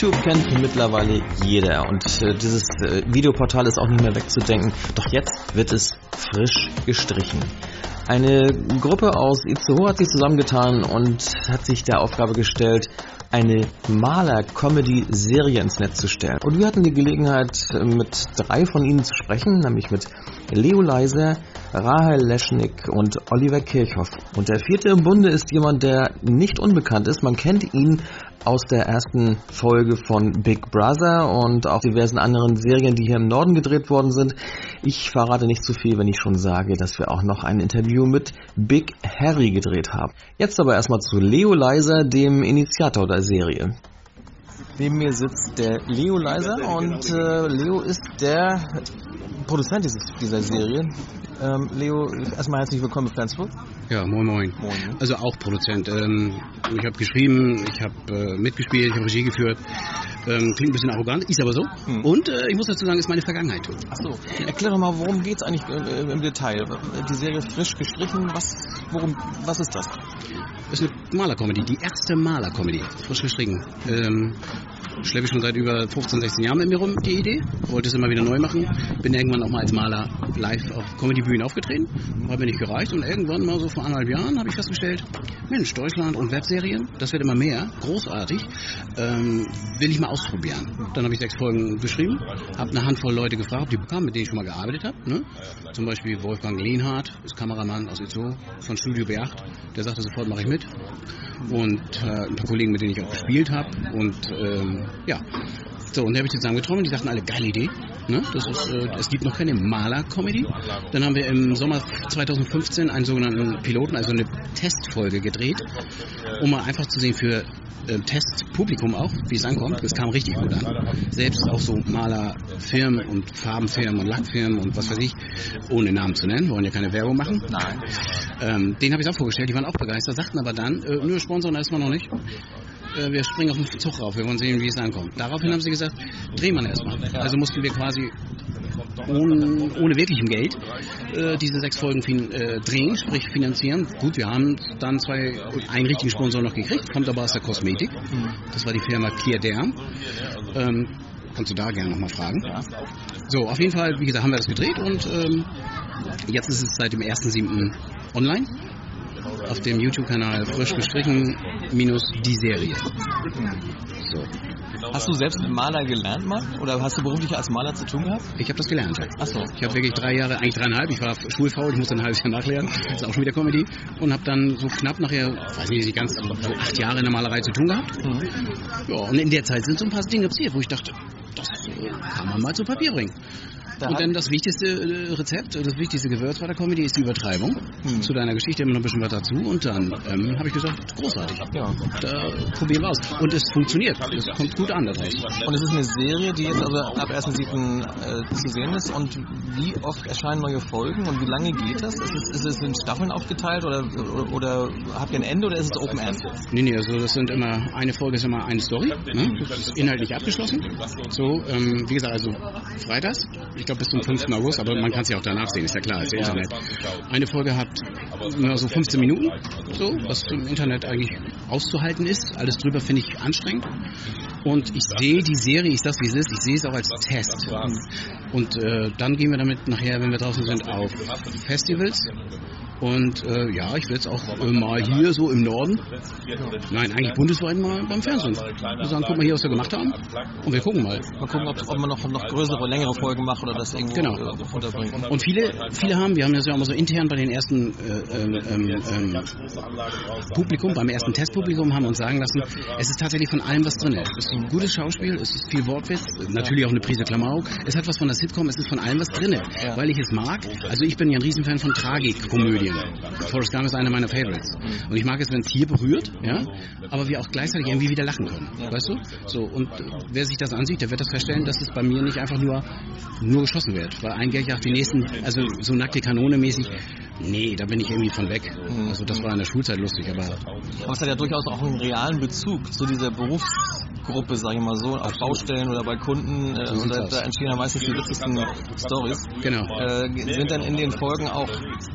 YouTube kennt mittlerweile jeder und äh, dieses äh, Videoportal ist auch nicht mehr wegzudenken. Doch jetzt wird es frisch gestrichen. Eine Gruppe aus Itzehoe hat sich zusammengetan und hat sich der Aufgabe gestellt, eine Maler-Comedy-Serie ins Netz zu stellen. Und wir hatten die Gelegenheit, mit drei von ihnen zu sprechen, nämlich mit Leo Leiser, Rahel Leschnik und Oliver Kirchhoff. Und der vierte im Bunde ist jemand, der nicht unbekannt ist. Man kennt ihn aus der ersten Folge von Big Brother und auch diversen anderen Serien, die hier im Norden gedreht worden sind. Ich verrate nicht zu viel, wenn ich schon sage, dass wir auch noch ein Interview mit Big Harry gedreht haben. Jetzt aber erstmal zu Leo Leiser, dem Initiator der Serie. Neben mir sitzt der Leo Leiser und äh, Leo ist der Produzent dieser Serie. Ähm, Leo, erstmal herzlich willkommen bei Flensburg. Ja, moin moin. moin ne? Also auch Produzent. Ähm, ich habe geschrieben, ich habe äh, mitgespielt, ich habe Regie geführt. Ähm, klingt ein bisschen arrogant, ist aber so. Hm. Und äh, ich muss dazu sagen, ist meine Vergangenheit. Ach so. Erkläre mal, worum geht es eigentlich äh, im Detail? Die Serie frisch gestrichen, was, worum, was ist das? Das ist eine Malercomedy, die erste Malercomedy, frisch gestrichen. Ähm, schleppe ich schon seit über 15, 16 Jahren mit mir rum, die Idee. Wollte es immer wieder neu machen. Bin irgendwann auch mal als Maler live auf Comedy-Bühnen aufgetreten. Hat mir nicht gereicht. Und irgendwann mal so vor anderthalb Jahren habe ich festgestellt, Mensch, Deutschland und Webserien, das wird immer mehr. Großartig. Ähm, will ich mal ausprobieren. Dann habe ich sechs Folgen beschrieben. Habe eine Handvoll Leute gefragt, die bekamen, mit denen ich schon mal gearbeitet habe. Ne? Zum Beispiel Wolfgang Lehnhardt, ist Kameramann aus Itzo von Studio B8. Der sagte sofort, mache ich mit. Und äh, ein paar Kollegen, mit denen ich auch gespielt habe. Und ähm, ja, so, und da habe ich die zusammengetroffen, die sagten alle, geile Idee. Ne? Das ist, äh, es gibt noch keine Maler-Comedy. Dann haben wir im Sommer 2015 einen sogenannten Piloten, also eine Testfolge gedreht, um mal einfach zu sehen für äh, Testpublikum auch, wie es ankommt. Das kam richtig gut an. Selbst auch so Malerfirmen und Farbenfirmen und Lackfirmen und was weiß ich, ohne Namen zu nennen, wollen ja keine Werbung machen. Nein. Ähm, den habe ich auch vorgestellt, die waren auch begeistert, sagten aber dann, äh, nur Sponsoren erstmal noch nicht. Äh, wir springen auf den Zug rauf, wir wollen sehen, wie es ankommt. Daraufhin haben sie gesagt, drehen wir erstmal. Also mussten wir quasi ohne, ohne wirklichem Geld äh, diese sechs Folgen fin äh, drehen, sprich finanzieren. Gut, wir haben dann zwei, einen richtigen Sponsor noch gekriegt, kommt aber aus der Kosmetik. Das war die Firma Clear Derm. Ähm, kannst du da gerne nochmal fragen. So, auf jeden Fall, wie gesagt, haben wir das gedreht und ähm, jetzt ist es seit dem 1.7. online auf dem YouTube-Kanal frisch gestrichen minus die Serie. So. Hast du selbst Maler gelernt mal? Oder hast du beruflich als Maler zu tun gehabt? Ich habe das gelernt. Ja. Ach so. Ich habe wirklich drei Jahre, eigentlich dreieinhalb, ich war schulfaul, ich musste ein halbes Jahr nachlernen, das ist auch schon wieder Comedy. Und habe dann so knapp nachher, weiß nicht, ganz so acht Jahre in der Malerei zu tun gehabt. Mhm. Ja, und in der Zeit sind so ein paar Dinge passiert, wo ich dachte, das kann man mal zu Papier bringen. Da und dann das wichtigste äh, Rezept, das wichtigste Gewürz bei der Comedy ist die Übertreibung. Hm. Zu deiner Geschichte immer noch ein bisschen was dazu. Und dann ähm, habe ich gesagt, großartig. Ja. Da probieren wir aus. Und es funktioniert. Es kommt gut an da draußen. Und es ist eine Serie, die jetzt also ab 1.7. Äh, zu sehen ist. Und wie oft erscheinen neue Folgen und wie lange geht das? Ist es, ist es in Staffeln aufgeteilt oder, oder, oder habt ihr ein Ende oder ist es Open End? Nee, nee, also das sind immer, eine Folge ist immer eine Story. Ne? Das ist inhaltlich abgeschlossen. So, ähm, wie gesagt, also freitags. Ich glaube bis zum 5. August, aber man kann es ja auch danach sehen, ist ja klar, ist ja Internet. Eine Folge hat nur so 15 Minuten, so, was im Internet eigentlich auszuhalten ist. Alles drüber finde ich anstrengend. Und ich sehe die Serie, ich sag's wie es ist, ich sehe es auch als Test. Und äh, dann gehen wir damit nachher, wenn wir draußen sind, auf Festivals und äh, ja, ich werde es auch äh, mal hier so im Norden, nein, eigentlich bundesweit mal beim Fernsehen. Wir sagen, guck mal hier, was wir gemacht haben. Und wir gucken mal. Mal gucken, ob, ob man noch, noch größere, längere Folgen macht oder das irgendwo genau. äh, unterbringt. Und viele, viele haben, wir haben das ja auch mal so intern bei den ersten äh, ähm, ähm, ähm, Publikum, beim ersten Testpublikum haben uns sagen lassen, es ist tatsächlich von allem was drin. Es ist ein gutes Schauspiel, es ist viel Wortwitz, natürlich auch eine Prise Klamauk. Es hat was von der Sitcom, es ist von allem was drin. Weil ich es mag. Also ich bin ja ein Riesenfan von Tragikkomödien. Serien. Forrest Gump ist einer meiner Favorites. Und ich mag es, wenn es hier berührt, ja, aber wir auch gleichzeitig irgendwie wieder lachen können. Weißt du? So, und äh, wer sich das ansieht, der wird das feststellen, dass es bei mir nicht einfach nur, nur geschossen wird. Weil ein Gag jagt die nächsten, also so nackte Kanone mäßig, nee, da bin ich irgendwie von weg. Also das war in der Schulzeit lustig, aber. Aber es hat ja durchaus auch einen realen Bezug zu dieser Berufs Gruppe, sag ich mal so, auf Baustellen oder bei Kunden. Äh, und da, da, entstehen ja meistens die witzigsten Stories. Genau. Äh, sind dann in den Folgen auch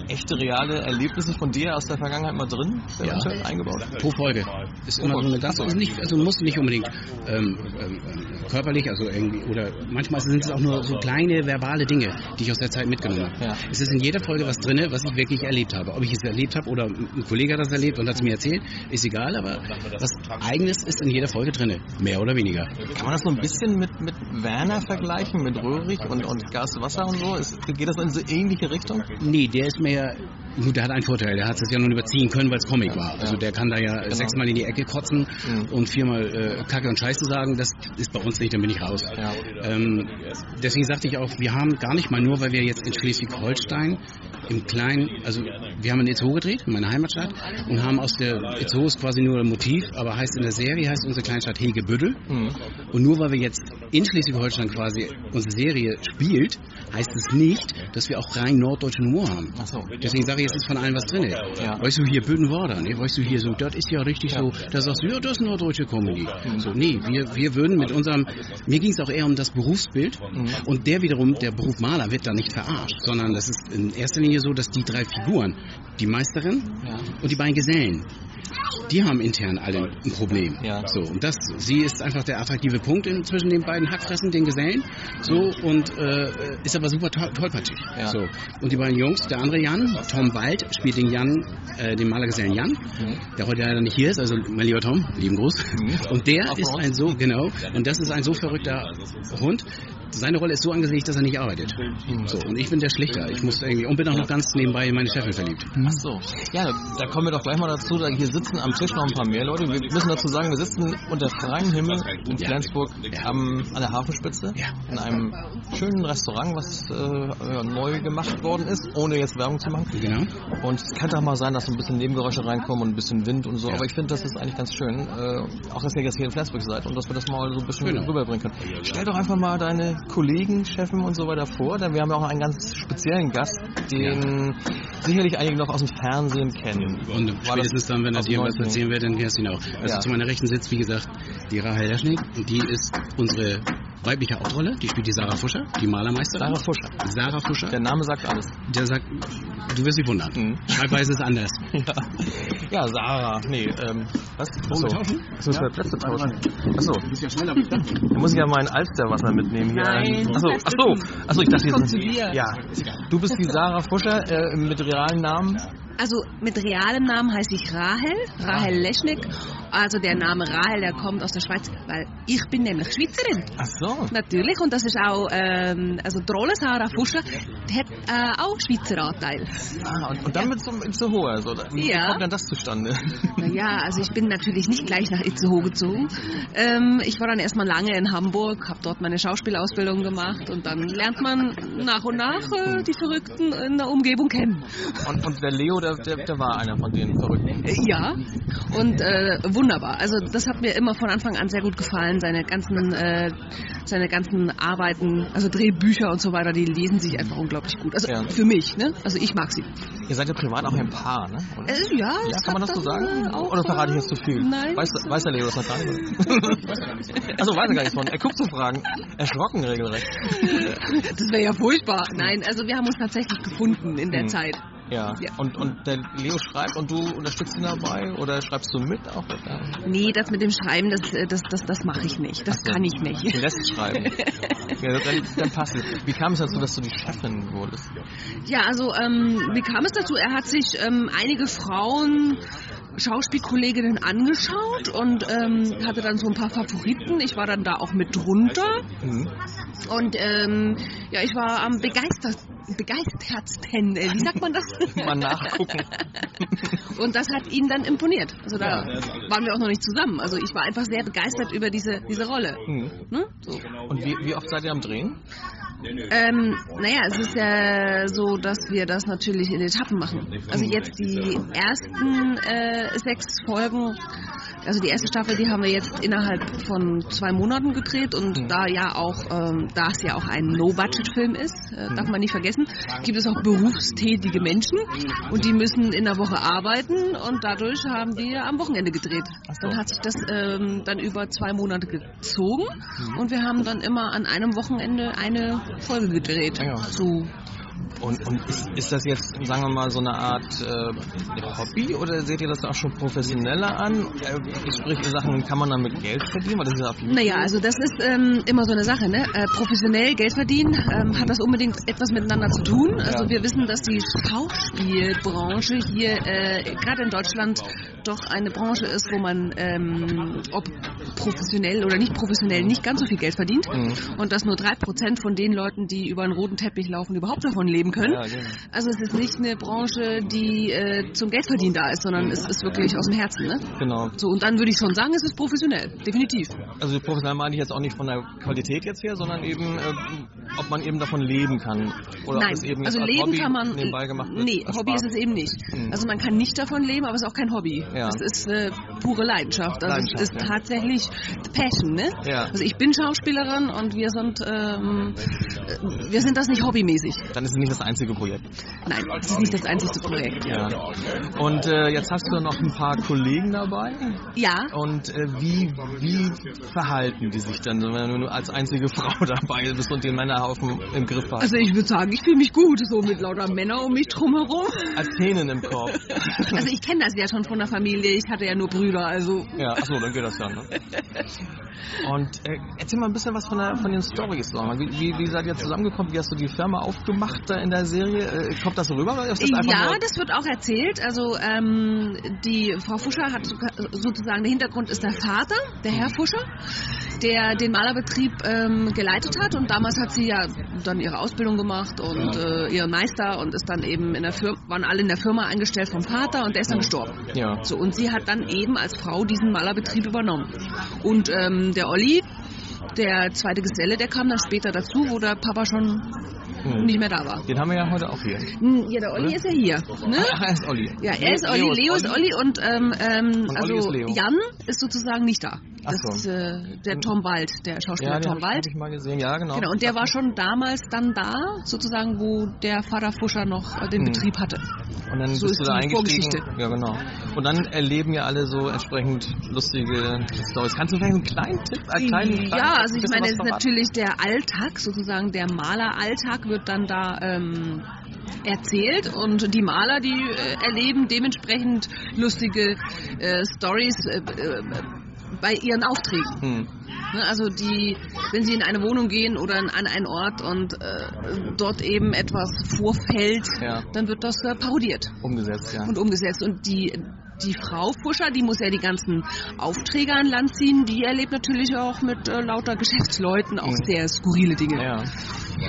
echte, reale Erlebnisse von dir aus der Vergangenheit mal drin, ja. eingebaut? Pro Folge. Ist immer so eine ganz, also nicht, also muss nicht unbedingt ähm, ähm, körperlich, also irgendwie, oder manchmal sind es auch nur so kleine verbale Dinge, die ich aus der Zeit mitgenommen habe. Ja. Es ist in jeder Folge was drin, was ich wirklich erlebt habe. Ob ich es erlebt habe oder ein Kollege hat das erlebt und hat es mir erzählt, ist egal, aber was Eigenes ist in jeder Folge drin, mehr oder weniger. Kann man das so ein bisschen mit, mit Werner vergleichen, mit Röhrig und, und Gas, Wasser und so? Ist, geht das in so ähnliche Richtung? Nee, der ist mehr Gut, der hat einen Vorteil, der hat es ja nun überziehen können, weil es Comic war. Also der kann da ja genau. sechsmal in die Ecke kotzen mhm. und viermal äh, Kacke und Scheiße sagen. Das ist bei uns nicht, dann bin ich raus. Ja. Ähm, deswegen sagte ich auch, wir haben gar nicht mal nur, weil wir jetzt in Schleswig-Holstein im Kleinen, also wir haben in Itzehoe gedreht, in meiner Heimatstadt, und haben aus der, Itzehoe ist quasi nur ein Motiv, aber heißt in der Serie, heißt unsere Kleinstadt Hegebüttel. Mhm. Und nur weil wir jetzt in Schleswig-Holstein quasi unsere Serie spielt, heißt es nicht, dass wir auch rein norddeutschen Humor haben. So. Deswegen sage ich, es ist von allen was drin. Ja. Weißt du, hier Büdenwader, ne? weißt du, hier so, das ist ja richtig ja. so, da sagst du, ja, das ist norddeutsche Comedy. Mhm. So, nee, wir, wir würden mit unserem, mir ging es auch eher um das Berufsbild mhm. und der wiederum, der Beruf Maler wird da nicht verarscht, sondern das ist in erster Linie so, dass die drei Figuren, die Meisterin ja. und die beiden Gesellen, die haben intern alle ein Problem. Ja. So, und das, sie ist einfach der attraktive Punkt in, zwischen den beiden Hackfressen, den Gesellen, so, und äh, ist aber super toll, tollpatschig. Ja. So. Und die beiden Jungs, der andere Jan, Tom Wald, spielt den Jan, äh, den Malergesellen Jan, mhm. der heute leider nicht hier ist, also mein lieber Tom, lieben Gruß. Mhm. Und der Auf ist ein so, genau, und das ist ein so verrückter Hund, seine Rolle ist so angelegt, dass er nicht arbeitet. So, und ich bin der Schlichter. Ich muss irgendwie, und bin auch noch ganz nebenbei in meine Chefin verliebt. Ach so. Ja, da kommen wir doch gleich mal dazu. Da hier sitzen am Tisch noch ein paar mehr Leute. Wir müssen dazu sagen, wir sitzen unter freiem Himmel in Flensburg ja. am, an der Hafenspitze. Ja. In einem schönen Restaurant, was äh, neu gemacht worden ist, ohne jetzt Werbung zu machen. Genau. Und es könnte auch mal sein, dass so ein bisschen Nebengeräusche reinkommen und ein bisschen Wind und so. Ja. Aber ich finde, das ist eigentlich ganz schön. Äh, auch, dass ihr jetzt hier in Flensburg seid und dass wir das mal so ein bisschen genau. rüberbringen können. Stell doch einfach mal deine Kollegen, Chefen und so weiter vor, denn wir haben ja auch einen ganz speziellen Gast, den ja. sicherlich einige noch aus dem Fernsehen kennen. Und spätestens dann, wenn er dir was erzählen wird, dann kennst du ihn auch. Also ja. zu meiner Rechten sitzt, wie gesagt, die Rahel Leschnik und die ist unsere weibliche Hauptrolle, die spielt die Sarah Fuscher, die Malermeisterin. Sarah Fuscher. Sarah Fuscher. Der Name sagt alles. Der sagt, du wirst dich wundern. Mhm. Schreibweise ist anders. ja. ja, Sarah. Nee, ähm, was? Achso. tauschen? Achso, ja. Plätze tauschen. Achso. Du bist ja schneller, ich dachte. Da muss ich ja mein Alsterwasser mitnehmen hier. Nein. Achso, achso. Achso, ich dachte, jetzt sind Ja. Du bist die Sarah Fuscher äh, mit realen Namen. Also mit realem Namen heiße ich Rahel, Rahel Leschnik. Also der Name Rahel, der kommt aus der Schweiz, weil ich bin nämlich Schweizerin. Ach so. Natürlich, und das ist auch, ähm, also die Rolle Sarah Fuscher, hat äh, auch Schweizer Anteil. Ah, und, und dann ja. mit so Itzehoe, also, wie ja. kommt dann das zustande? Naja, also ich bin natürlich nicht gleich nach Itzehoe gezogen. Ähm, ich war dann erstmal lange in Hamburg, habe dort meine Schauspielausbildung gemacht und dann lernt man nach und nach äh, die Verrückten in der Umgebung kennen. Und, und der Leo, der, der, der war einer von den Verrückten? Äh, ja, und äh, wunderbar. Also das hat mir immer von Anfang an sehr gut gefallen. Seine ganzen, äh, seine ganzen Arbeiten, also Drehbücher und so weiter, die lesen sich einfach unglaublich gut. Also ja. für mich, ne? Also ich mag sie. Ihr seid ja privat auch ein Paar, ne? Äh, ja, ja kann man das so sagen? Äh, Oder verrate ich jetzt zu viel? Nein. Weiß, weiß der Leo das noch gar nicht? Achso, weiß er gar nicht von. Er guckt zu Fragen. Erschrocken regelrecht. das wäre ja furchtbar. Nein, also wir haben uns tatsächlich gefunden in der hm. Zeit. Ja. ja. Und, und der Leo schreibt und du unterstützt ihn dabei oder schreibst du mit auch? Oder? Nee, das mit dem Schreiben, das, das, das, das mache ich nicht. Das so. kann ich nicht. Du lässt schreiben. ja, dann, dann passt es. Wie kam es dazu, dass du die Chefin wurdest? Ja, also ähm, wie kam es dazu? Er hat sich ähm, einige Frauen Schauspielkolleginnen angeschaut und ähm, hatte dann so ein paar Favoriten. Ich war dann da auch mit drunter. Mhm. Und ähm, ja, ich war am begeistertsten begeistertsten, wie sagt man das? Mal nachgucken. Und das hat ihn dann imponiert. Also da ja. waren wir auch noch nicht zusammen. Also ich war einfach sehr begeistert über diese, diese Rolle. Mhm. Ne? So. Und wie, wie oft seid ihr am Drehen? Ähm, naja, es ist ja so, dass wir das natürlich in Etappen machen. Also jetzt die ersten äh, sechs Folgen Also die erste Staffel, die haben wir jetzt innerhalb von zwei Monaten gedreht und Mhm. da ja auch, ähm, da es ja auch ein No-Budget-Film ist, äh, darf man nicht vergessen, gibt es auch berufstätige Menschen und die müssen in der Woche arbeiten und dadurch haben wir am Wochenende gedreht. So. Dann hat sich das ähm, dann über zwei Monate gezogen Mhm. und wir haben dann immer an einem Wochenende eine Folge gedreht. Ah ja. So Und, und ist, ist das jetzt, sagen wir mal, so eine Art äh, Hobby oder seht ihr das auch schon professioneller an? Äh, sprich, Sachen, kann man damit Geld verdienen? Weil das ist auf jeden Naja, also das ist ähm, immer so eine Sache. Ne? Äh, professionell Geld verdienen, ähm, hat das unbedingt etwas miteinander zu tun. Also wir wissen, dass die Schauspielbranche hier äh, gerade in Deutschland doch eine Branche ist, wo man ähm, ob professionell oder nicht professionell nicht ganz so viel Geld verdient Mhm. und dass nur drei Prozent von den Leuten, die über einen roten Teppich laufen, überhaupt davon leben können. Ja, genau. Also es ist nicht eine Branche, die äh, zum Geldverdienen da ist, sondern es ist wirklich aus dem Herzen. Ne? Genau. So, und dann würde ich schon sagen, es ist professionell, definitiv. Also professionell meine ich jetzt auch nicht von der Qualität jetzt her, sondern eben, äh, ob man eben davon leben kann. Oder ob Nein, es eben also leben Hobby kann man. nebenbei gemacht wird. nee, Hobby Spaß. ist es eben nicht. Mhm. Also man kann nicht davon leben, aber es ist auch kein Hobby. Ja. Es ist äh, pure Leidenschaft. Also Leidenschaft, es ist ja. tatsächlich Passion, ne? Ja. Also ich bin Schauspielerin und wir sind ähm, äh, wir sind das nicht hobbymäßig. Dann ist es nicht das einzige Projekt. Nein, das ist nicht das einzige Projekt. Ja. Und äh, jetzt hast du noch ein paar Kollegen dabei. Ja, Und äh, wie, wie verhalten die sich dann, wenn du als einzige Frau dabei bist und den Männerhaufen im Griff hast? also ich würde sagen, ich fühle mich gut, so mit lauter Männern um mich drumherum. als Hähnen im Korb. Also ich kenne das ja schon von der Familie, ich hatte ja nur Brüder, also Ja, achso, dann geht das ja, ne? Und äh, erzähl mal ein bisschen was von, der, von den Storys. Wie, wie, wie seid ihr zusammengekommen? Wie hast du die Firma aufgemacht da in der Serie? Äh, kommt das so rüber? Das ja, nur, das wird auch erzählt. Also ähm, die Frau Fuscher hat sozusagen, der Hintergrund ist der Vater, der Herr Fuscher, der den Malerbetrieb ähm, geleitet hat und damals hat sie ja dann ihre Ausbildung gemacht und äh, ihren Meister und ist dann eben in der Firma, waren alle in der Firma eingestellt vom Vater und der ist dann gestorben. Ja. So, und sie hat dann eben als Frau diesen Malerbetrieb übernommen. Und ähm, der Olli, der zweite Geselle, der kam dann später dazu, wo der Papa schon. Nicht mehr da war. Den haben wir ja heute auch hier. Hm, Ja, der Olli Oder? ist ja hier. Ne? Ach, er ist Olli. Ja, er ist Olli, Leo ist Olli und, ähm, ähm, Und Olli also ist Leo. Jan ist sozusagen nicht da. Das so. ist äh, der Tom Wald, der Schauspieler Ja, Tom Wald. ich mal gesehen. Ja, genau. Genau, und der war schon damals dann da, sozusagen, wo der Vater Fuscher noch äh, den Hm. Betrieb hatte. Und dann So bist ist du da eingestiegen. Ja, genau. Und dann erleben ja alle so entsprechend lustige Stories. Kannst du vielleicht einen kleinen Tipp, einen kleinen, kleinen ja, also ich meine, es ist natürlich der Alltag, sozusagen der Maleralltag wird dann da ähm, erzählt und die Maler, die äh, erleben dementsprechend lustige äh, Stories äh, äh, bei ihren Aufträgen. Hm. Ne, Also die, wenn sie in eine Wohnung gehen oder in- an einen Ort und äh, dort eben etwas vorfällt, Ja. dann wird das äh, parodiert Umgesetzt, ja. und umgesetzt. Und die, die Frau Fuscher, die muss ja die ganzen Aufträge an Land ziehen, die erlebt natürlich auch mit äh, lauter Geschäftsleuten auch Mhm. sehr skurrile Dinge. Ja.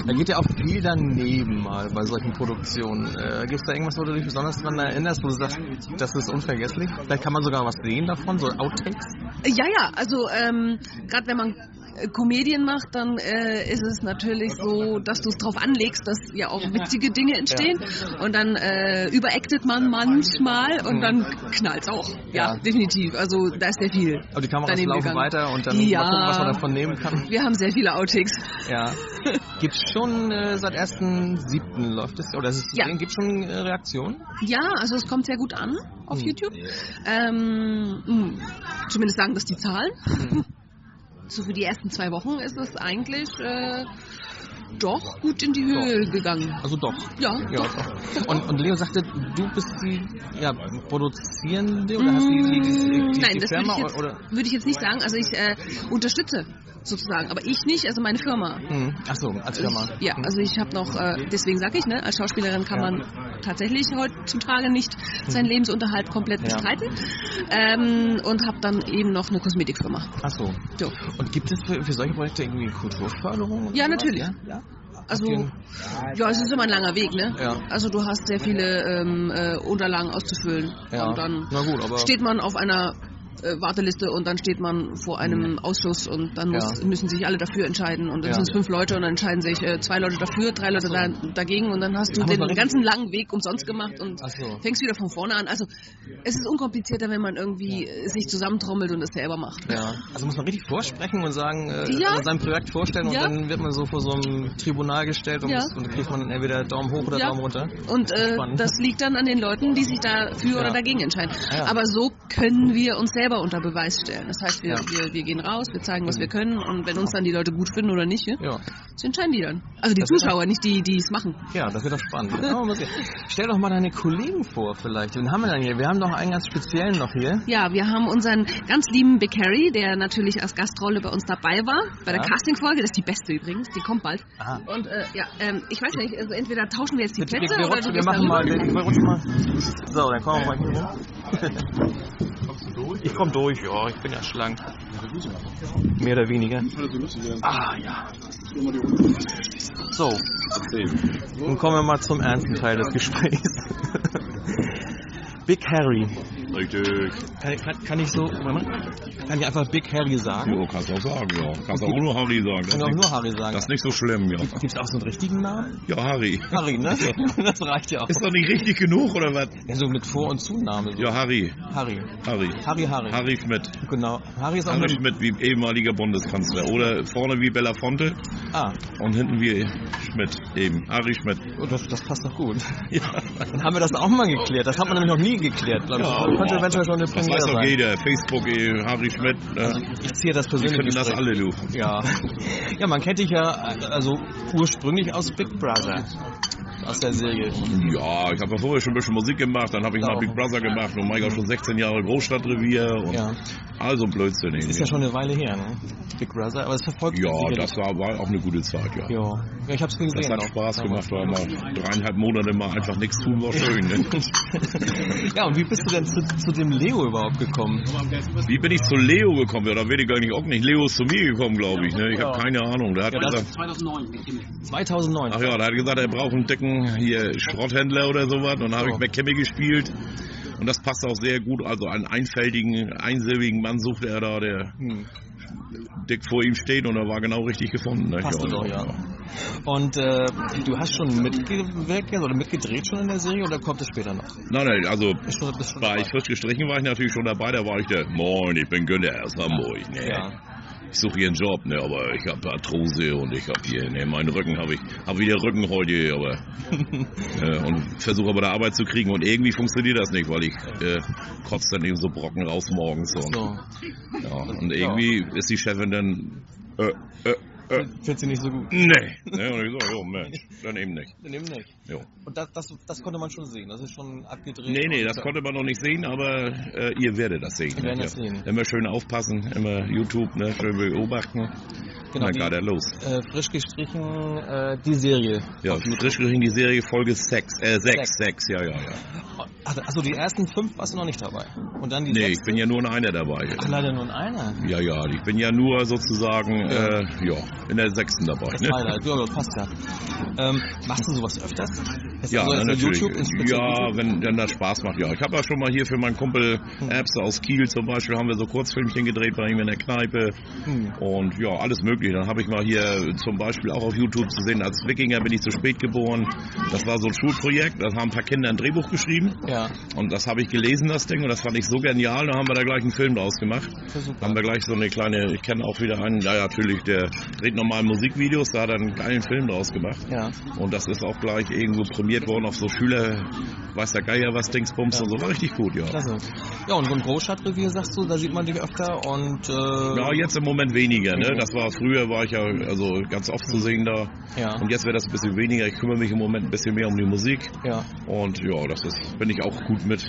Da geht ja auch viel daneben mal bei solchen Produktionen. Äh, Gibt es da irgendwas, wo du dich besonders dran erinnerst, wo du sagst, das ist unvergesslich? Vielleicht kann man sogar was sehen davon, so Outtakes? Ja, ja, also ähm, gerade wenn man äh, Komedien macht, dann äh, ist es natürlich so, dass du es drauf anlegst, dass ja auch witzige Dinge entstehen und dann äh, überactet man manchmal und Mhm. dann knallt auch. Ja, Ja. definitiv. Also da ist sehr viel. Aber die Kameras laufen gegangen. weiter und dann Ja. mal gucken, was man davon nehmen kann. Wir haben sehr viele Outtakes. Ja. Gibt's schon äh, seit 1.7. läuft es? Oder ist es Ja. sehen? Gibt's schon äh, Reaktionen? Ja, also es kommt sehr gut an auf Hm. YouTube. Ähm, mh, zumindest sagen das die Zahlen. Hm. So für die ersten zwei Wochen ist es eigentlich äh, doch gut in die Höhe gegangen. Also doch. Ja, Ja, doch. Und, und Leo sagte, du bist die ja, Produzierende oder hast die, die, die, die, die, Nein, die das Firma würde ich, jetzt, oder? würde ich jetzt nicht sagen. Also ich äh, unterstütze sozusagen, aber ich nicht, also meine Firma. Hm. Ach so, als Firma. Ja, Hm. also ich habe noch, äh, deswegen sage ich, ne, als Schauspielerin kann Ja. man tatsächlich heutzutage nicht seinen Lebensunterhalt komplett Ja. bestreiten ähm, und habe dann eben noch eine Kosmetikfirma. Ach so. So. Und gibt es für, für solche Projekte irgendwie Kulturförderung? Ja, natürlich. Ja? ja? Also, ja, es ist immer ein langer Weg, ne? Ja. Also du hast sehr viele ähm, äh, Unterlagen auszufüllen Ja. und dann Na gut, aber steht man auf einer äh, Warteliste und dann steht man vor einem Mhm. Ausschuss und dann muss, Ja. müssen sich alle dafür entscheiden und dann Ja. sind es fünf Leute und dann entscheiden sich äh, zwei Leute dafür, drei Leute da, dagegen und dann hast du den ganzen langen Weg umsonst gemacht und so. fängst wieder von vorne an. Also es ist unkomplizierter, wenn man irgendwie äh, sich zusammentrommelt und es selber macht. Ja, also muss man richtig vorsprechen und sagen, äh, Ja. also sein Projekt vorstellen Ja. und dann wird man so vor so einem Tribunal gestellt und, Ja. muss, und dann kriegt man entweder Daumen hoch oder Ja. Daumen runter. Und äh, Spannend. das liegt dann an den Leuten, die sich da für Ja. oder dagegen entscheiden. Ja. Aber so können wir uns selber unter Beweis stellen. Das heißt, wir, Ja. wir, wir gehen raus, wir zeigen, was wir können und wenn uns dann die Leute gut finden oder nicht, ja, Ja, das entscheiden die dann. Also die Das Zuschauer, nicht die, die es machen. ja das wird doch spannend. Stell doch mal deine Kollegen vor vielleicht. Wen haben wir denn hier? Wir haben noch einen ganz speziellen noch hier. Ja, wir haben unseren ganz lieben Big Harry, der natürlich als Gastrolle bei uns dabei war, bei der. Castingfolge. Das ist die beste übrigens, die kommt bald. Aha. Und äh, ja, ähm, ich weiß nicht, also entweder tauschen wir jetzt die Wir, Plätze wir, wir, oder rutschen, wir machen mal, wir, wir rutschen mal. So, dann kommen wir mal hier rum. Ich komm durch, ja, ich bin ja schlank. Mehr oder weniger. Ah, ja. So, nun kommen wir mal zum ernsten Teil des Gesprächs. Big Harry. Richtig. Kann, kann, kann ich so, warte mal. Kann ich einfach Big Harry sagen? Jo, kannst du auch sagen, ja. Kannst auch nur Harry sagen. Das Kann auch nur Harry sagen. das ist nicht so schlimm, ja. Gibt es auch so einen richtigen Namen? Ja, Harry. Harry, ne? Das reicht ja auch. Ist doch nicht richtig genug, oder was? Ja, so mit Vor- und Zunahme. So. Ja, Harry. Harry. Harry. Harry, Harry. Harry Schmidt. Genau. Harry ist auch Harry. Schmidt wie ehemaliger Bundeskanzler. Oder vorne wie Belafonte Ah, und hinten wie Schmidt eben. Harry Schmidt. oh, das, das passt doch gut. Ja. Dann haben wir das auch mal geklärt. Das hat man nämlich noch nie geklärt, glaube ich. Ja, das könnte eventuell schon eine Das weiß Premiere doch jeder. Facebook, eh, Harry Schmidt. Also, Äh, ich ziehe das persönlich. finden das alle, du. Ja. Ja, man kennt dich ja also ursprünglich aus Big Brother. Aus der Serie. Ja, ich habe ja vorher schon ein bisschen Musik gemacht, dann habe ich mal. Big Brother gemacht und Mike auch schon 16 Jahre Großstadtrevier und Ja. also Blödsinn. Ist ja schon eine Weile her, ne? Big Brother, aber es verfolgt Ja, das war, war auch eine gute Zeit, ja. Ja, ja ich hab's gesehen. Das hat auch. Spaß gemacht, war mal dreieinhalb Monate mal einfach nichts tun, war schön. Ne? ja, und wie bist du denn zu, zu dem Leo überhaupt gekommen? Wie bin ich zu Leo gekommen? Ja, da weiß ich gar nicht auch nicht. Leo ist zu mir gekommen, glaube ich. Ne? Ich Ja. habe keine Ahnung. Der hat Ja, das- gesagt, 2009. ach ja, der hat gesagt, er braucht einen dicken hier Schrotthändler oder sowas. Und dann habe ich Kimmy gespielt. Und das passt auch sehr gut. Also einen einfältigen, einsilbigen Mann suchte er da, der Hm. dick vor ihm steht. Und er war genau richtig gefunden. Ne? Passte doch, ja. Und äh, du hast schon mitgewirkt oder mitgedreht schon in der Serie oder kommt es später noch? Nein, nein, also Bei dabei? frisch gestrichen war ich natürlich schon dabei, da war ich der, moin, ich bin Günther aus Hamburg. Ne? Ja. Ich suche hier einen Job, ne, aber ich habe Arthrose und ich habe hier, ne, meinen Rücken habe ich, habe wieder Rücken heute, aber äh, und versuche aber da Arbeit zu kriegen und irgendwie funktioniert das nicht, weil ich äh, kotze dann eben so Brocken raus morgens und, ja, und irgendwie ist die Chefin dann, äh, äh, äh, Findest du nicht so gut? nee, ne, und ich so, jo, Mensch, dann eben nicht, Nimm nicht. jo. Und das, das, das konnte man schon sehen. Das ist schon abgedreht. Nee, nee, das konnte man noch nicht sehen, aber äh, ihr werdet das sehen. Wir werden ja. das sehen. Immer schön aufpassen, immer YouTube, ne, schön beobachten. Genau, dann geht er los. Äh, frisch gestrichen äh, die Serie. Ja, frisch gering die Serie Folge 6, äh, 6, 6, ja, ja, ja. Ach, also die ersten fünf warst du noch nicht dabei. Und dann die Nee, ich sechste? bin ja nur in einer dabei. Ach, leider nur in einer. Ja, ja, ich bin ja nur sozusagen, Ja. äh, ja, in der sechsten dabei. Das Ne? Highlight, ja, das passt ja. Ähm, machst du sowas öfters? Ist Ja, also natürlich. Ja, wenn, wenn das Spaß macht, ja. Ich habe ja schon mal hier für meinen Kumpel Hm. Erbse aus Kiel zum Beispiel, haben wir so Kurzfilmchen gedreht bei ihm in der Kneipe. Hm. Und ja, alles mögliche. Dann habe ich mal hier zum Beispiel auch auf YouTube zu sehen, als Wikinger bin ich zu spät geboren. Das war so ein Schulprojekt, da haben ein paar Kinder ein Drehbuch geschrieben. Ja, Und das habe ich gelesen, das Ding, und das fand ich so genial, da haben wir da gleich einen Film draus gemacht. Haben wir gleich so eine kleine, ich kenne auch wieder einen, ja ja, natürlich, der dreht normal Musikvideos, da hat er einen geilen Film draus gemacht. Ja, Und das ist auch gleich irgendwo prämiert worden auf so Schüler, weiß der Geier was, Dingsbums Ja. und so, war richtig gut, ja. klasse. Ja, und so ein Großstadtrevier, sagst du, da sieht man dich öfter und... Äh, Ja, jetzt im Moment weniger, ne? Das war früher war ich ja also ganz oft zu sehen da. Ja, Und jetzt wird das ein bisschen weniger. Ich kümmere mich im Moment ein bisschen mehr um die Musik. ja, Und ja, das ist, bin ich auch gut mit,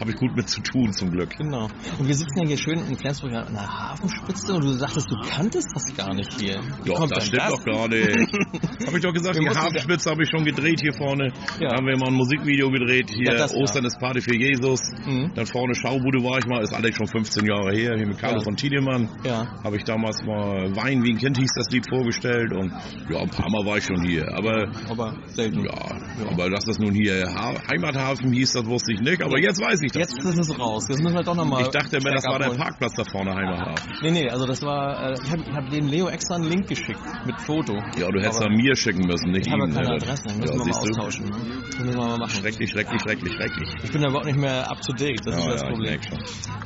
habe ich gut mit zu tun zum Glück. genau. Und wir sitzen ja hier schön in Flensburg an der Hafenspitze und du sagtest, du kanntest das gar nicht hier. Wie Doch, das stimmt doch gar nicht. habe ich doch gesagt, Wir die Hafenspitze habe ich schon gedreht hier vorne. Ja. Da haben wir mal ein Musikvideo gedreht. Hier Ja, das. Ostern ist Party für Jesus. Mhm. Dann vorne Schaubude war ich mal, ist allerdings schon 15 Jahre her, hier mit Carlo von Tiedemann. Ja, Habe ich damals mal Wein wie ein Kind hieß das Lied vorgestellt und ja, ein paar Mal war ich schon hier. Aber aber selten. ja, aber dass das nun hier ha Heimathafen hieß, das wusste ich nicht. Aber jetzt weiß ich ich Jetzt ist es raus. Jetzt müssen wir doch nochmal. Ich dachte immer, das war der. Parkplatz da vorne Heimathafen. Nee, nee, also das war. Äh, ich habe hab dem Leo extra einen Link geschickt mit Foto. Ja, du hättest Aber an mir schicken müssen, nicht Ich habe ihm. keine ne? Adresse. Müssen ja, wir mal austauschen. Ne? Das müssen wir mal machen. Schrecklich, schrecklich, schrecklich, schrecklich. Ich bin da überhaupt nicht mehr up to date. Das ja, ist das ja, ich Problem.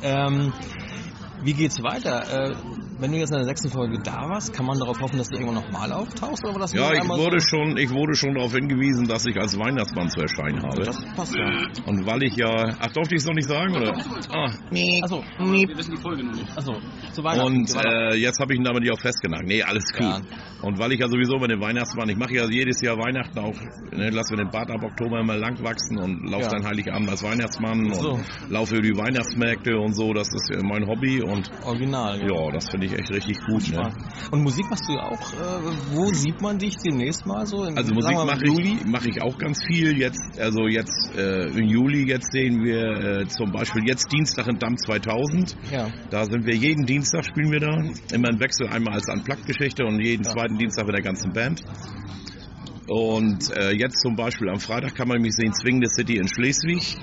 Ähm, wie geht's weiter? Äh, wenn du jetzt in der sechsten Folge da warst, kann man darauf hoffen, dass du irgendwann nochmal auftauchst? Oder das Ja, ich wurde so? schon, ich wurde schon darauf hingewiesen, dass ich als Weihnachtsmann zu erscheinen habe. Das passt ja. Und weil ich ja, ach durfte ich es noch nicht sagen, oder? Ah, Achso, nee. Wir wissen die Folge noch nicht. Achso, zu Weihnachten. und äh, jetzt habe ich ihn damit ja auch festgenagt. Nee, alles cool. Ja. Und weil ich ja sowieso mit dem Weihnachtsmann, ich mache ja jedes Jahr Weihnachten auch, ne, lassen wir den Bart ab Oktober immer lang wachsen und laufe Ja. dann Heiligabend als Weihnachtsmann Ach so. und laufe über die Weihnachtsmärkte und so. Das ist ja mein Hobby und Original. ja, das finde ich echt richtig gut. Ne? Und Musik machst du ja auch. Äh, wo sieht man dich demnächst mal so? In, Also Musik mache ich, mach ich auch ganz viel. Jetzt, also jetzt äh, im Juli jetzt sehen wir äh, zum Beispiel jetzt Dienstag in Damm 2000. Ja. Da sind wir jeden Dienstag spielen wir da. Immer im Wechsel einmal als Unplugged-Geschichte und jeden Ja. zweiten Dienstag mit der ganzen Band. Und äh, jetzt zum Beispiel am Freitag kann man mich sehen, Zwingende City in Schleswig.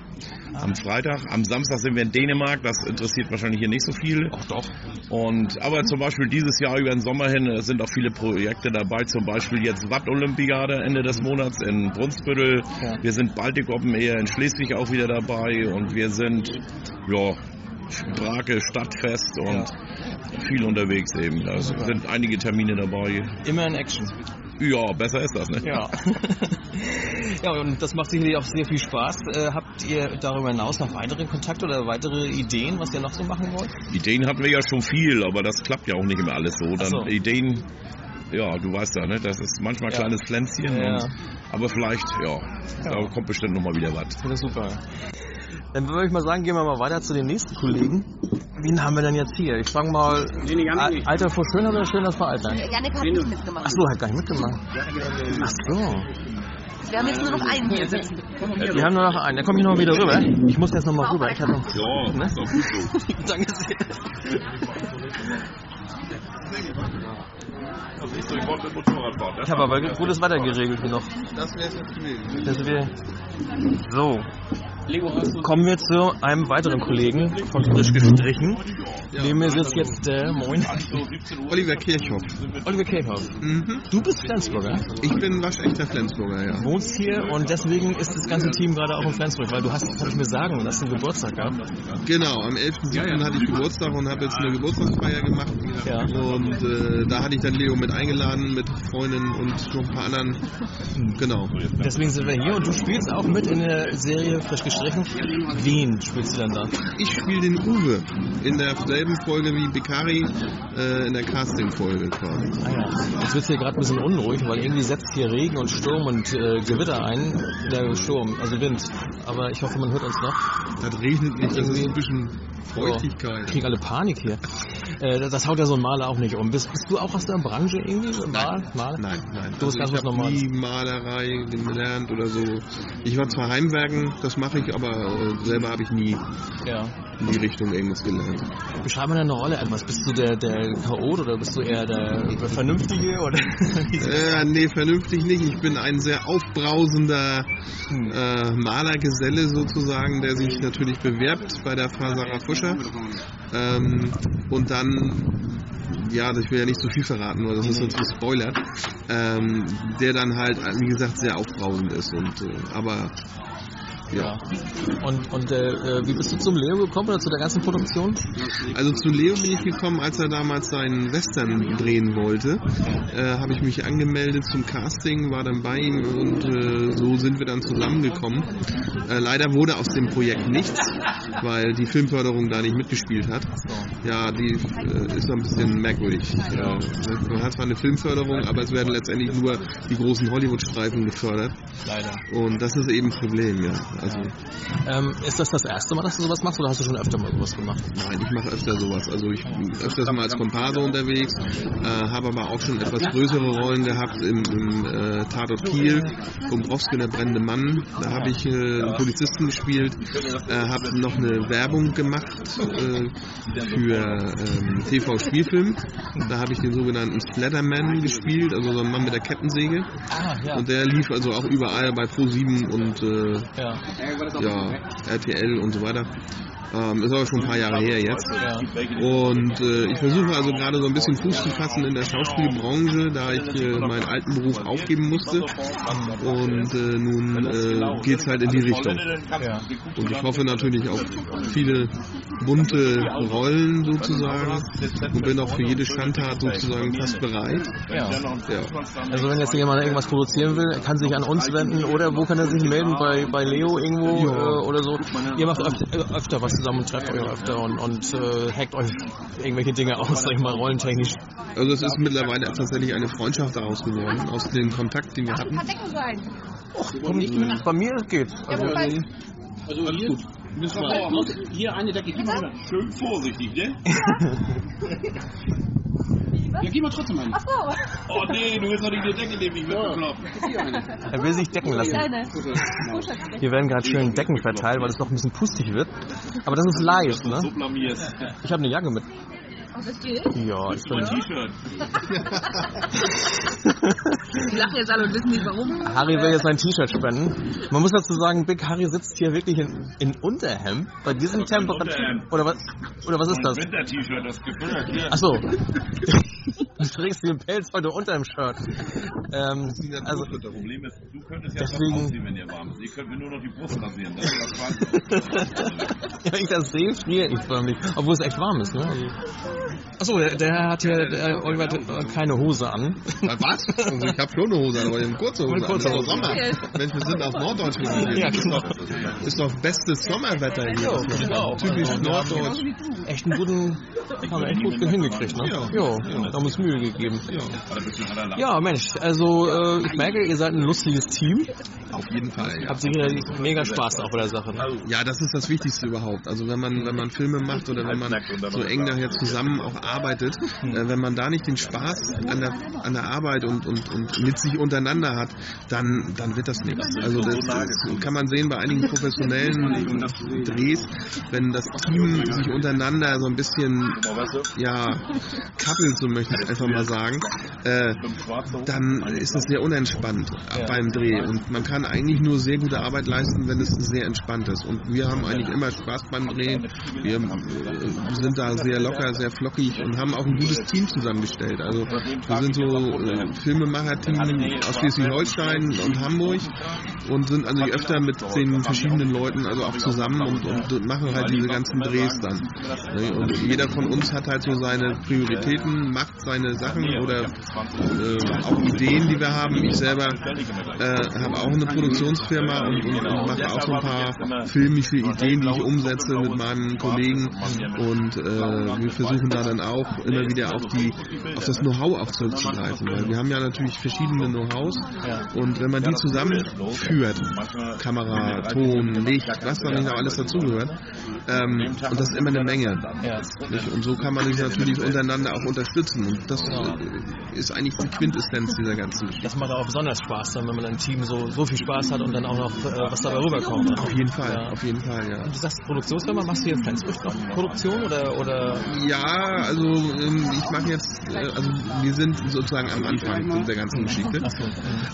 Am Freitag. Am Samstag sind wir in Dänemark. Das interessiert wahrscheinlich hier nicht so viele. Ach doch. Und aber zum Beispiel dieses Jahr über den Sommer hin äh, sind auch viele Projekte dabei. Zum Beispiel jetzt Watt-Olympiade Ende des Monats in Brunsbüttel. Ja. Wir sind Baltic Open Air in Schleswig auch wieder dabei und wir sind ja Brake Stadtfest und viel unterwegs eben. Da Super. sind einige Termine dabei. Immer in Action. Ja, besser ist das, ne? Ja. ja, und das macht sicherlich auch sehr viel Spaß. Äh, habt ihr darüber hinaus noch weitere Kontakte oder weitere Ideen, was ihr noch so machen wollt? Ideen hatten wir ja schon viel, aber das klappt ja auch nicht immer alles so. Dann so. Ideen, ja, du weißt ja, ne? Das ist manchmal ein Ja. kleines Pflänzchen. Ja. Und, aber vielleicht, ja, da kommt bestimmt noch mal wieder was. Das ist super. Dann würde ich mal sagen, gehen wir mal weiter zu den nächsten Kollegen. Wen haben wir denn jetzt hier? Ich fange mal. Nee, Al- nicht. Alter vor schön oder schön das vor Alter? Janik hat nicht mitgemacht. Achso, hat gar nicht mitgemacht. Ach so. Wir haben jetzt nur noch einen hier sitzen. Wir haben nur noch einen. Der kommt hier noch wieder rüber. Ich muss jetzt noch mal rüber. Ich habe noch. Ja, Ne? ist doch gut so. Danke sehr. Also ich ich. Ich habe aber gutes Wetter geregelt hier noch. Das wäre es jetzt gewesen. Dass wir so. Kommen wir zu einem weiteren Kollegen von frisch gestrichen. Neben mir sitzt jetzt der Moin. Oliver Kirchhoff. Oliver Käfer. Mhm. Du bist Flensburger, Ich bin waschechter Flensburger, ja. wohnst hier und deswegen ist das ganze Team gerade auch in Flensburg, weil du hast, das habe ich mir sagen lassen, einen Geburtstag gehabt. Genau, am 11.07. hatte ich Geburtstag und habe jetzt eine Geburtstagsfeier gemacht. Ja. Und äh, da hatte ich dann Leo mit eingeladen, mit Freundin und noch ein paar anderen. Genau. Deswegen sind wir hier und du spielst auch mit in der Serie frisch gestrichen. Wen spielst du dann da? Ich spiele den Uwe in derselben Folge wie Bekari, äh, in der Casting-Folge quasi. Ah ja. Jetzt wird hier gerade ein bisschen unruhig, weil irgendwie setzt hier Regen und Sturm und äh, Gewitter ein. Der Sturm, also Wind. Aber ich hoffe, man hört uns noch. Das regnet nicht, das ist ein bisschen Ich Feuchtigkeit. krieg alle Panik hier. Äh, das- das haut ja so ein Maler auch nicht um. Bist, bist du auch aus der Branche irgendwie? Mal? Mal? Nein, nein. Du bist ganz ich was habe Normales. nie Malerei gelernt oder so. Ich war zwar Heimwerken, das mache ich, aber äh, selber habe ich nie Ja. in die Richtung irgendwas gelernt. Beschreib mal deine Rolle etwas. Bist du der, der Chaot oder bist du eher der Vernünftige? Oder? Äh, nee, vernünftig nicht. Ich bin ein sehr aufbrausender äh, Malergeselle sozusagen, der sich natürlich bewerbt bei der Frau Sarah Fuscher. Ähm, und dann, ja, ich will ja nicht zu viel verraten, weil das ist sonst gespoilert, ähm, der dann halt, wie gesagt, sehr aufbrausend ist. Und, äh, aber ja. Und, und äh, äh, wie bist du zum Leo gekommen oder zu der ganzen Produktion? Also zu Leo bin ich gekommen, als er damals seinen Western drehen wollte. Äh, Habe ich mich angemeldet zum Casting, war dann bei ihm und äh, so sind wir dann zusammengekommen. Äh, leider wurde aus dem Projekt nichts, weil die Filmförderung da nicht mitgespielt hat. Ja, die äh, ist so ein bisschen merkwürdig. Äh, man hat zwar eine Filmförderung, aber es werden letztendlich nur die großen Hollywood-Streifen gefördert. Leider. Und das ist eben ein Problem, ja. Also Ähm, ist das das erste Mal, dass du sowas machst oder hast du schon öfter mal sowas gemacht? Nein, ich mache öfter sowas. Also ich bin öfters mal als Komparse unterwegs, äh, habe aber auch schon etwas größere Rollen gehabt im, im äh, Tatort Kiel, Dombrowski, der brennende Mann. Da habe ich äh, einen Polizisten gespielt, äh, habe noch eine Werbung gemacht äh, für ähm, TV-Spielfilm. Da habe ich den sogenannten Splatterman gespielt, also so ein Mann mit der Kettensäge. Ah, ja. Und der lief also auch überall bei Pro7 und äh, ja. Ja, RTL und so weiter. Ähm, ist aber schon ein paar Jahre her jetzt. Und äh, ich versuche also gerade so ein bisschen Fuß zu fassen in der Schauspielbranche, da ich äh, meinen alten Beruf aufgeben musste. Und äh, nun äh, geht's halt in die Richtung. Und ich hoffe natürlich auf viele bunte Rollen sozusagen und bin auch für jede Schandtat sozusagen fast bereit. Ja. Ja. Also wenn jetzt jemand irgendwas produzieren will, kann sich an uns wenden oder wo kann er sich melden? Bei, bei Leo irgendwo äh, oder so? Ihr macht öfter, öfter was zusammen und trefft euch öfter und, und äh, hackt euch irgendwelche Dinge aus, sag ich mal, rollentechnisch. Also es ist mittlerweile tatsächlich eine Freundschaft daraus geworden, aus dem Kontakt, den wir hatten. Bei mir geht's. Also, Also alles gut. Hier eine Decke. Schön vorsichtig, ne? Ja, gib mal trotzdem eine. Oh nee, du willst doch nicht die Decke nehmen, ich will bekloppt. Hier eine. er will sich decken lassen. Hier werden gerade schön Decken verteilt, weil es noch ein bisschen pustig wird. Aber das ist live, So ne? Ich habe eine Jacke mit. Ja, ich bin. Mein T-Shirt. Die lachen jetzt alle und wissen nicht warum. Harry will jetzt sein T-Shirt spenden. Man muss dazu sagen, Big Harry sitzt hier wirklich in, in Unterhemd bei diesen Temperaturen. Oder was, oder was ist das? Winter-T-Shirt, das gefüllt. Hier. Achso. Du trägst den Pelz heute unter dem Shirt. Ähm, also, Das Problem ist, du könntest ja Deswegen- schon ausziehen, wenn ihr warm ist. Ich könnte mir nur noch die Brust rasieren. Das ist ja, ich das sehe, friere ich förmlich. Obwohl es echt warm ist, ne? Also, Achso, der, der hat hier, der Oliver äh, keine Hose an. Na, was? Also ich habe schon eine Hose, an, aber ich habe kurze Hose. Kurze an. Hose. Sommer. Mensch, wir sind auf Norddeutschland. hier. Ja, genau. Ist doch bestes Sommerwetter hier. Ja, genau. Typisch Ja, Norddeutsch. Echt einen guten, haben wir echt gut hingekriegt, ne? Ja. Jo, da haben uns Mühe gegeben. Ja, Ja, Mensch, also äh, ich merke, ihr seid ein lustiges Team. auf jeden Fall. Ja. Habt sicher mega Spaß auch bei der Sache. ne? Ja, das ist das Wichtigste überhaupt. Also wenn man wenn man Filme macht oder wenn man so eng daher zusammen auch arbeitet, äh, wenn man da nicht den Spaß an der an der Arbeit und und, und mit sich untereinander hat, dann dann wird das nichts. Also das, das kann man sehen bei einigen professionellen Drehs, wenn das Team sich untereinander so ein bisschen ja kappelt, so möchte ich einfach mal sagen, äh, dann ist das sehr unentspannt beim Dreh und man kann eigentlich nur sehr gute Arbeit leisten, wenn es sehr entspannt ist. Und wir haben eigentlich immer Spaß beim Drehen. Wir äh, sind da sehr locker, sehr flockig und haben auch ein gutes Team zusammengestellt. Also wir sind so äh, Filmemacher-Team aus Schleswig-Holstein und Hamburg und sind also öfter mit den verschiedenen Leuten also auch zusammen und, und machen halt diese ganzen Drehs dann. Ne? Und jeder von uns hat halt so seine Prioritäten, macht seine Sachen oder äh, auch Ideen, die wir haben. Ich selber äh, habe auch eine Produktionsfirma und, und, und mache auch so ein paar filmische Ideen, die ich umsetze mit meinen Kollegen. Und äh, wir versuchen da dann auch immer wieder auf die auf das Know-how auch zurückzugreifen, weil wir haben ja natürlich verschiedene Know-hows. Und wenn man die zusammenführt, Kamera, Ton, Licht, was da nicht alles dazugehört, ähm, und das ist immer eine Menge. Nicht? Und so kann man sich natürlich untereinander auch unterstützen. Und das äh, ist eigentlich die Quintessenz dieser ganzen Geschichte. Das macht auch besonders Spaß, dann, wenn man ein Team so, so viel Spaß hat und dann auch noch äh, was dabei rüberkommt. ne? Auf jeden Fall, Ja. auf jeden Fall, ja. Du sagst Produktionsfirma, machst du hier in Flensburg noch Produktion oder, oder Ja, also ähm, ich mache jetzt, äh, also wir sind sozusagen am Anfang der ganzen Geschichte.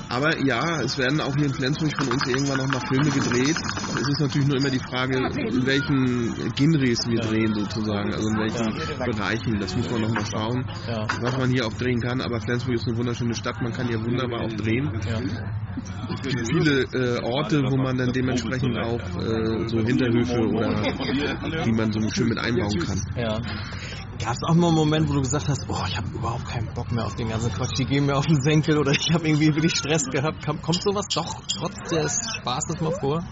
Aber ja, es werden auch hier in Flensburg von uns irgendwann noch mal Filme gedreht. Es ist natürlich nur immer die Frage, in welchen Genres wir drehen sozusagen, also in welchen Bereichen. Das muss man noch mal schauen, Ja. Was man hier auch drehen kann. Aber Flensburg ist eine wunderschöne Stadt, man kann hier wunderbar auch drehen. Es gibt viele äh, Orte, wo man dann dementsprechend auch äh, so Hinterhöfe oder die man so schön mit einbauen kann. Ja. Gab es auch mal einen Moment, wo du gesagt hast, oh, ich habe überhaupt keinen Bock mehr auf den ganzen Quatsch, die gehen mir auf den Senkel oder ich habe irgendwie wirklich Stress gehabt. Kommt, kommt sowas doch trotz des Spaßes mal vor?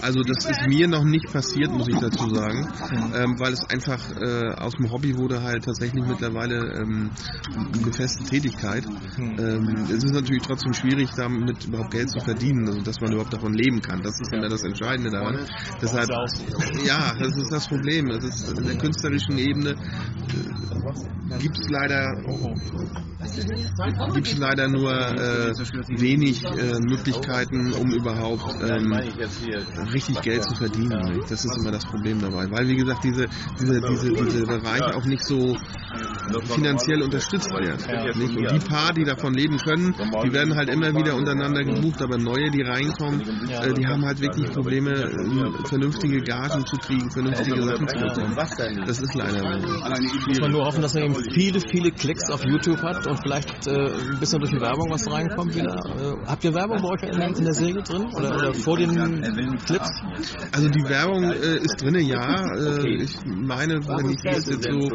Also das ist mir noch nicht passiert, muss ich dazu sagen, ähm, weil es einfach äh, aus dem Hobby wurde halt tatsächlich mittlerweile ähm, eine feste Tätigkeit. Ähm, es ist natürlich trotzdem schwierig, damit überhaupt Geld zu verdienen, also dass man überhaupt davon leben kann. Das ist immer das Entscheidende daran. Deshalb, ja, das ist das Problem. Das ist in der künstlerischen Ebene gibt es leider gibt es leider nur äh, wenig äh, Möglichkeiten, um überhaupt ähm, richtig Geld zu verdienen. Das ist immer das Problem dabei. Weil, wie gesagt, diese, diese, diese, diese Bereiche auch nicht so finanziell unterstützt wird. Nicht? Und die paar, die davon leben können, die werden halt immer wieder untereinander gebucht, aber neue, die reinkommen, äh, die haben halt wirklich Probleme, äh, vernünftige Gagen zu kriegen, vernünftige Sachen zu bekommen. Das ist leider so. Muss man nur hoffen, dass man eben viele, viele Klicks auf YouTube hat und vielleicht äh, ein bisschen durch die Werbung was reinkommt wieder. Äh, habt ihr Werbung bei euch in, in der Serie drin? Oder, oder vor den Clips? Also die Werbung äh, ist drinne, ja. Äh, ich meine, wenn ich das jetzt so,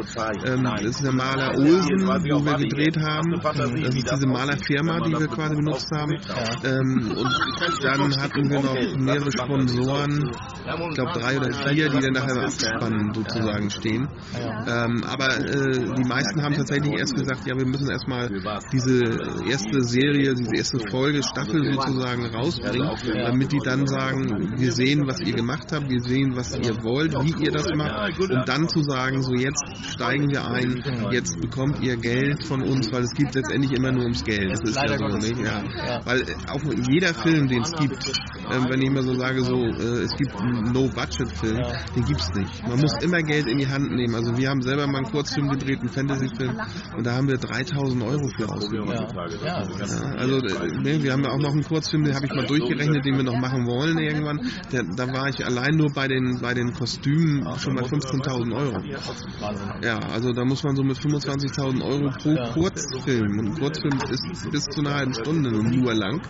ähm, das ist der Maler Olsen, wo wir gedreht haben. Das ist diese Malerfirma, die wir quasi benutzt haben. Ähm, und dann hatten wir noch mehrere Sponsoren, ich glaube drei oder vier, die dann nachher im Abspann sozusagen stehen. Ähm, aber äh, die meisten haben tatsächlich erst gesagt, ja, wir müssen erstmal diese erste Serie, diese erste Folge, Staffel sozusagen rausbringen, damit die dann sagen, wir sehen, was ihr gemacht habt, wir sehen, was ihr wollt, wie ihr das macht, um dann zu sagen, so jetzt steigen wir ein, jetzt bekommt ihr Geld von uns, weil es geht letztendlich immer nur ums Geld. Das ist ja so, nicht? Ja. Weil äh, auch jeder Film, den es gibt, ähm, wenn ich immer so sage, so äh, es gibt einen No-Budget-Film, den gibt's nicht. Man muss immer Geld in die Hand nehmen. Also wir haben selber mal einen Kurzfilm gedreht, einen Fantasy-Film, und da haben wir 3000 Euro für ausgegeben. Ja, also äh, ne, wir haben ja auch noch einen Kurzfilm, den habe ich mal durchgerechnet, den wir noch machen wollen irgendwann. Der, da war ich allein nur bei den bei den Kostümen schon bei 15.000 Euro. Ja, also da muss man so mit 25.000 Euro pro Kurzfilm, und ein Kurzfilm ist bis zu einer halben Stunde nur lang,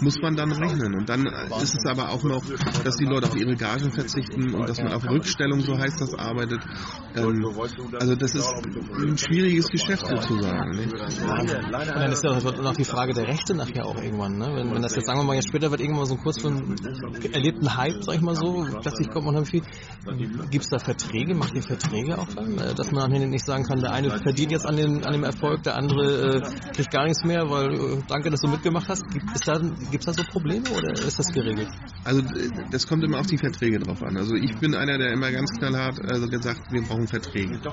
muss man dann rechnen. Und dann ist es aber auch noch, dass die Leute auf ihre Gagen verzichten und dass man auf Rückstellung, so heißt das, arbeitet. Ähm, also das ist ein schwieriges Geschäft sozusagen. Und dann ist ja noch die Frage der Rechte nachher auch irgendwann. Ne? Wenn, wenn das jetzt, sagen wir mal, jetzt später wird irgendwann so ein Kurzfilm erlebten Hype, sag ich mal so, plötzlich kommt man dann viel. Gibt es da Verträge? Macht ihr Verträge auch dann? Äh, Dass man dann nicht sagen kann, der eine verdient jetzt an, den, an dem Erfolg, der andere äh, kriegt gar nichts mehr, weil äh, danke, dass du mitgemacht hast. Gibt es da, gibt's da so Probleme oder ist das geregelt? Also das kommt immer auf die Verträge drauf an. Also ich bin einer, der immer ganz knallhart also gesagt, wir brauchen Verträge. So.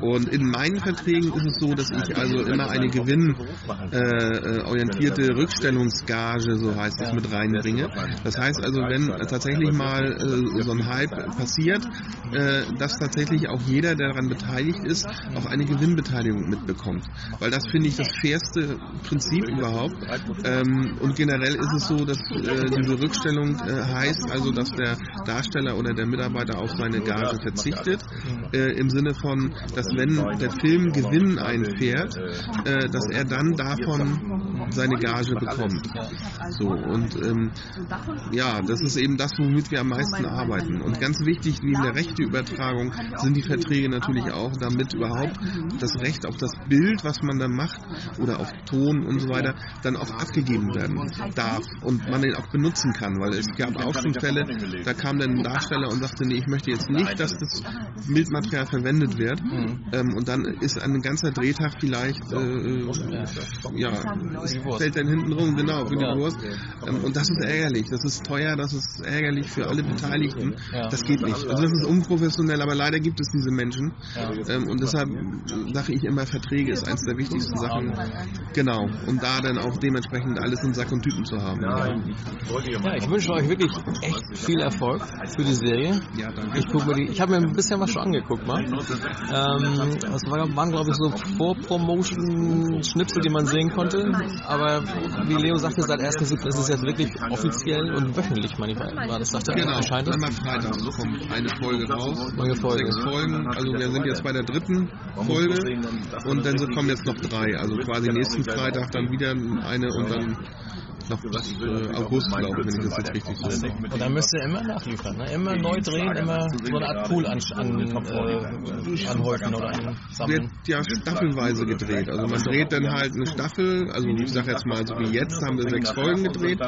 Und in meinen Verträgen ist es so, dass ich also immer eine gewinnorientierte äh, Rückstellungsgage, so heißt es, mit reinbringe. Das heißt also, wenn tatsächlich mal äh, so ein Hype passiert, äh, dass tatsächlich auch jeder, der daran beteiligt ist, auch eine Gewinnbeteiligung mitbekommt. Weil das finde ich das fairste Prinzip überhaupt. Ähm, und generell ist es so, dass äh, diese Rückstellung äh, heißt also, dass der Darsteller oder der Mitarbeiter auf seine Gage verzichtet. Äh, Im Sinne von, dass wenn der Film Gewinn einfährt, äh, dass er dann davon seine Gage bekommt. So und ähm, ja, das ist eben das, womit wir am meisten arbeiten. Und ganz wichtig neben der Rechteübertragung sind die Verträge natürlich auch, damit überhaupt das Recht auf das Bild, was man dann macht oder auf Ton und so weiter, dann auch abgegeben werden darf und man den auch benutzen kann, weil es gab auch schon Fälle, da kam dann ein Darsteller und sagte, nee, ich möchte jetzt nicht, dass das Bildmaterial verwendet wird. Ähm, und dann ist ein ganzer Drehtag vielleicht äh, ja, es fällt dann hinten rum, genau, für die Wurst. Ähm, und das ist ärgerlich, das ist teuer, das ist ärgerlich für alle Beteiligten. Das geht nicht. Also das ist unprofessionell, aber leider gibt es diese Menschen. Ähm, und deshalb sage ich immer, Verträge ist eines der wichtigsten Sachen. Genau. Und da dann auch dementsprechend alles in Sack und Tüten zu haben. Ja, ich wünsche euch wirklich echt viel Erfolg für die Serie. Ja, danke. Ich guck mir die, ich habe mir ein bisschen was schon angeguckt mal. Ähm, das war, waren glaube ich so Vorpromotion-Schnipsel, die man sehen konnte. Aber wie Leo sagte, seit 1.7. ist es jetzt wirklich offiziell und wöchentlich manchmal war das, sagte er, Genau, erscheint einmal Freitag kommt eine Folge raus. Neue Folge. Sechs Folgen, also wir sind jetzt bei der dritten Folge. und dann so kommen jetzt noch drei. Also quasi nächsten Freitag dann wieder eine und dann noch bis äh, August, glaube ich, wenn ich das jetzt richtig sehe. Und dann müsst ihr immer nachliefern, ne? immer neu drehen, immer so eine Art Pool an, an, äh, anhäufen oder wird ansammeln. ja staffelweise gedreht. Also man dreht dann halt eine Staffel, also ich sage jetzt mal so wie jetzt haben wir sechs Folgen gedreht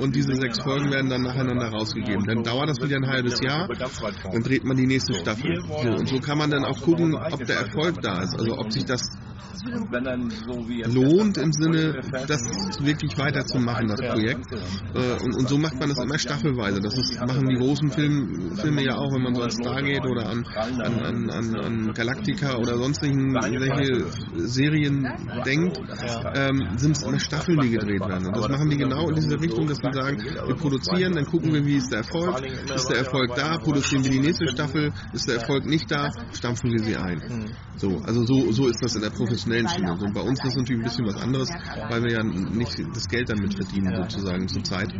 und diese sechs Folgen werden dann nacheinander rausgegeben. Dann dauert das wieder ein halbes Jahr, dann dreht man die nächste Staffel. So, und so kann man dann auch gucken, ob der Erfolg da ist, also ob sich das lohnt im Sinne, das wirklich weiterzumachen, das Projekt. Äh, und, und, so macht man das immer staffelweise. Das ist, machen die großen Film, Filme ja auch, wenn man so an Stargate oder an, an, an, an Galactica oder sonstigen Serien denkt, ähm, sind es immer Staffeln, die gedreht werden. Und das machen die genau in dieser Richtung, dass wir sagen, wir produzieren, dann gucken wir, wie ist der Erfolg, ist der Erfolg da, produzieren wir die nächste Staffel, ist der Erfolg nicht da, stampfen wir sie ein. So, also so, so ist das in der professionellen Schiene. Und bei uns ist das natürlich ein bisschen was anderes, weil wir ja nicht das Geld damit verdienen, sozusagen zur Zeit,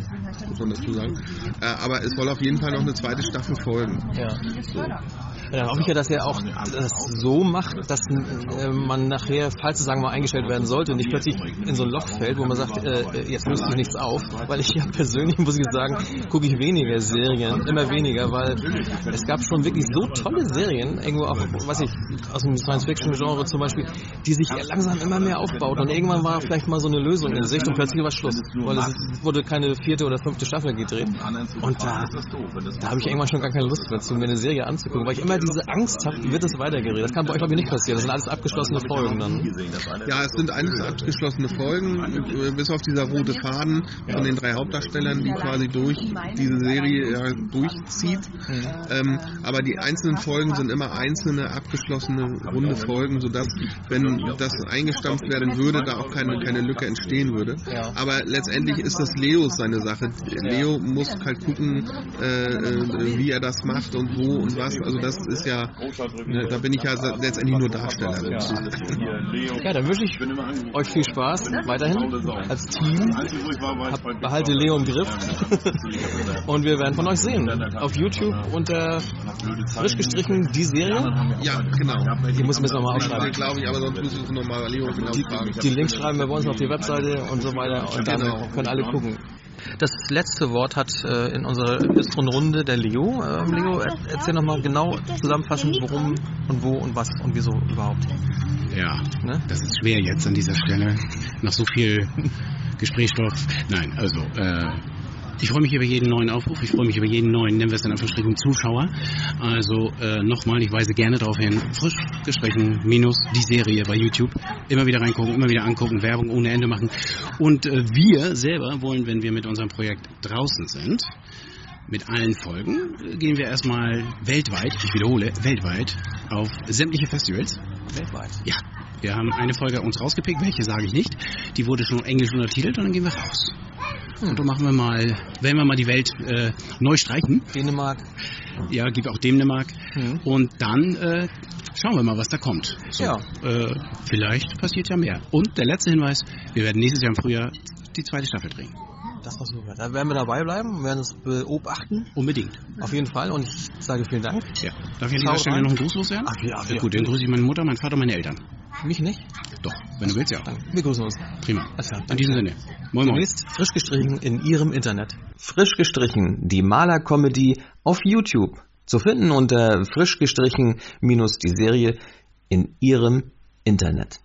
muss man dazu sagen. Äh, aber es soll auf jeden Fall noch eine zweite Staffel folgen. Ja. So. Dann hoffe ich ja, dass er auch das so macht, dass äh, man nachher, falls es sagen wir mal eingestellt werden sollte, nicht plötzlich in so ein Loch fällt, wo man sagt, äh, jetzt löst sich nichts auf, weil ich ja persönlich, muss ich sagen, gucke ich weniger Serien, immer weniger, weil es gab schon wirklich so tolle Serien, irgendwo auch, was ich, aus dem Science-Fiction-Genre zum Beispiel, die sich langsam immer mehr aufbaut und irgendwann war vielleicht mal so eine Lösung in Sicht und plötzlich war Schluss, weil es wurde keine vierte oder fünfte Staffel gedreht. Und da, da habe ich irgendwann schon gar keine Lust mehr zu, mir eine Serie anzugucken, weil ich immer diese Angst habe, wird es weitergeredet. Das kann bei euch glaube ich nicht passieren, das sind alles abgeschlossene Folgen dann. Ja, es sind alles abgeschlossene Folgen, bis auf dieser rote Faden von den drei Hauptdarstellern, die quasi durch diese Serie ja, durchzieht. Mhm. Ähm, aber die einzelnen Folgen sind immer einzelne abgeschlossene runde Folgen, sodass, wenn das eingestampft werden würde, da auch keine, keine Lücke entstehen würde. Aber letztendlich ist das Leo seine Sache. Leo muss halt gucken, äh, äh, wie er das macht und wo und was. Also das ist ja, ne, da bin ich ja letztendlich nur Darsteller. Ja, dann wünsche ich euch viel Spaß weiterhin als Team. Hab, behalte Leo im Griff. und wir werden von euch sehen. Auf YouTube unter frisch gestrichen die Serie. Ja, genau. Die muss müssen wir mal aufschreiben. glaube ich, aber sonst müssen wir nochmal Leo genau. Die Links schreiben wir bei uns auf die Webseite und so weiter und dann Genau. können alle gucken. Das letzte Wort hat äh, in unserer Runde der Leo. Ähm, Leo, er, erzähl nochmal genau zusammenfassend, worum und wo und was und wieso überhaupt. Ja, Ne? das ist schwer jetzt an dieser Stelle, nach so viel Gesprächsstoff. Nein, also, äh, ich freue mich über jeden neuen Aufruf, ich freue mich über jeden neuen, nennen wir es in Anführungsstrichen, Zuschauer. Also äh, nochmal, ich weise gerne darauf hin, frisch gestrichen, minus die Serie bei YouTube. Immer wieder reingucken, immer wieder angucken, Werbung ohne Ende machen. Und äh, wir selber wollen, wenn wir mit unserem Projekt draußen sind, mit allen Folgen, äh, gehen wir erstmal weltweit, ich wiederhole, weltweit, auf sämtliche Festivals. Weltweit. Ja, wir haben eine Folge uns rausgepickt, welche sage ich nicht. Die wurde schon englisch untertitelt und dann gehen wir raus. Und dann machen wir mal, werden wir mal die Welt äh, neu streichen. Dänemark. Ja, gibt auch Dänemark. Mhm. Und dann äh, schauen wir mal, was da kommt. So, Ja. äh, vielleicht passiert ja mehr. Und der letzte Hinweis, wir werden nächstes Jahr im Frühjahr die zweite Staffel drehen. Das war super. Da werden wir dabei bleiben, werden es beobachten. Unbedingt. Auf jeden Fall. Und ich sage vielen Dank. Ja. Darf ich an dieser Stelle noch einen Gruß loswerden? Ach ja, ja gut, dann grüße ich meine Mutter, meinen Vater und meine Eltern. Mich nicht? Doch, wenn du willst, ja. Danke. Wir grüßen uns. Prima. Klar. In diesem Sinne. Moin Moin. Demnächst frisch gestrichen in Ihrem Internet. Frisch gestrichen, die Maler-Comedy auf YouTube. Zu finden unter frisch gestrichen minus die Serie in Ihrem Internet.